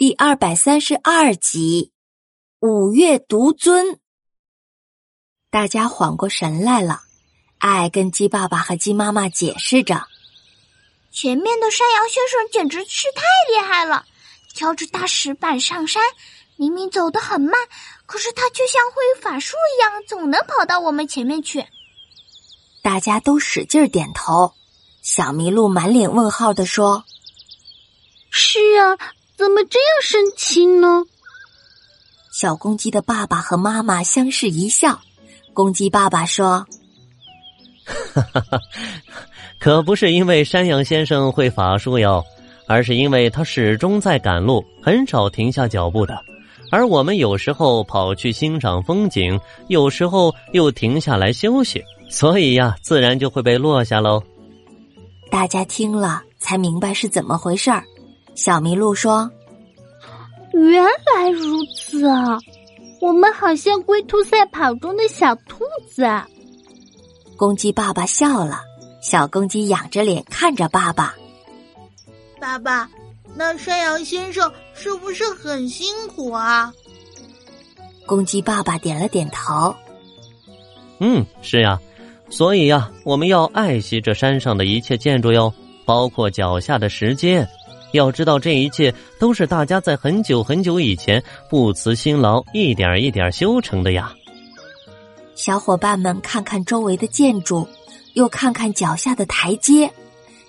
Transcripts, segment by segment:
第二百三十二集，五岳独尊。大家缓过神来了，爱跟鸡爸爸和鸡妈妈解释着：“前面的山羊先生简直是太厉害了，挑着大石板上山，明明走得很慢，可是他却像会法术一样，总能跑到我们前面去。”大家都使劲点头。小麋鹿满脸问号的说：“是啊。”怎么这样生气呢？小公鸡的爸爸和妈妈相视一笑。公鸡爸爸说：“哈哈哈，可不是因为山羊先生会法术哟，而是因为他始终在赶路，很少停下脚步的。而我们有时候跑去欣赏风景，有时候又停下来休息，所以呀，自然就会被落下喽。”大家听了才明白是怎么回事儿。小麋鹿说：“原来如此啊，我们好像龟兔赛跑中的小兔子。”公鸡爸爸笑了，小公鸡仰着脸看着爸爸。爸爸，那山羊先生是不是很辛苦啊？公鸡爸爸点了点头。嗯，是呀，所以呀，我们要爱惜这山上的一切建筑哟，包括脚下的石阶。要知道，这一切都是大家在很久很久以前不辞辛劳，一点一点修成的呀。小伙伴们看看周围的建筑，又看看脚下的台阶，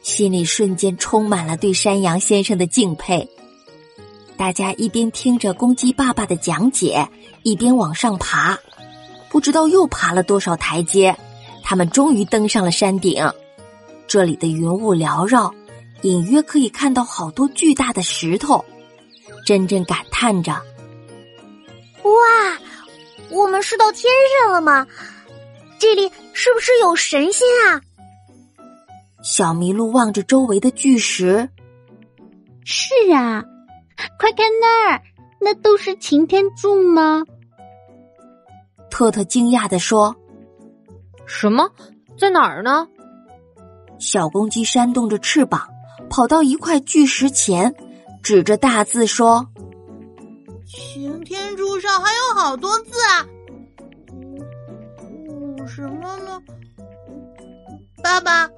心里瞬间充满了对山羊先生的敬佩。大家一边听着公鸡爸爸的讲解，一边往上爬。不知道又爬了多少台阶，他们终于登上了山顶。这里的云雾缭绕。隐约可以看到好多巨大的石头，珍珍感叹着：“哇，我们是到天上了吗？这里是不是有神仙啊？”小麋鹿望着周围的巨石，“是啊，快看那儿，那都是擎天柱吗？”特特惊讶的说：“什么？在哪儿呢？”小公鸡扇动着翅膀。跑到一块巨石前，指着大字说：“擎天柱上还有好多字啊！嗯，什么呢？”爸爸，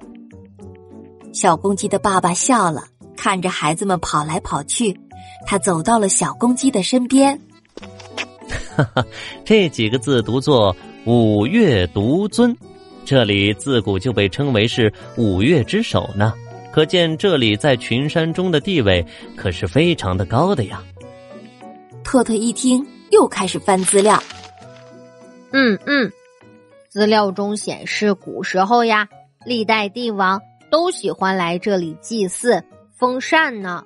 小公鸡的爸爸笑了，看着孩子们跑来跑去，他走到了小公鸡的身边。哈哈，这几个字读作“五岳独尊”，这里自古就被称为是五岳之首呢。可见这里在群山中的地位可是非常的高的呀。特特一听，又开始翻资料。嗯嗯，资料中显示，古时候呀，历代帝王都喜欢来这里祭祀、封禅呢。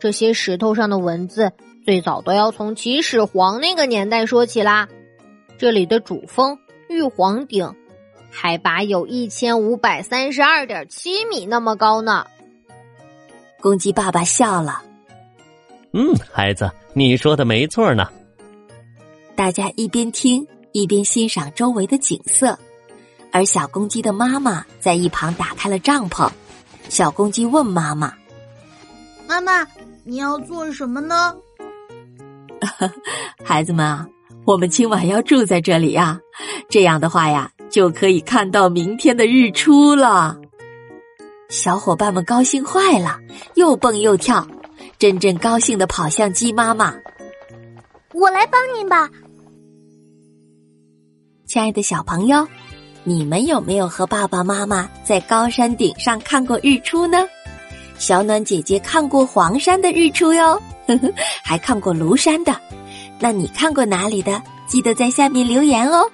这些石头上的文字，最早都要从秦始皇那个年代说起啦。这里的主峰玉皇顶。海拔有一千五百三十二点七米那么高呢。公鸡爸爸笑了。嗯，孩子，你说的没错呢。大家一边听一边欣赏周围的景色，而小公鸡的妈妈在一旁打开了帐篷。小公鸡问妈妈：“妈妈，你要做什么呢？” 孩子们啊，我们今晚要住在这里呀。这样的话呀。就可以看到明天的日出了，小伙伴们高兴坏了，又蹦又跳，真正高兴的跑向鸡妈妈。我来帮您吧，亲爱的小朋友，你们有没有和爸爸妈妈在高山顶上看过日出呢？小暖姐姐看过黄山的日出哟，呵呵，还看过庐山的，那你看过哪里的？记得在下面留言哦。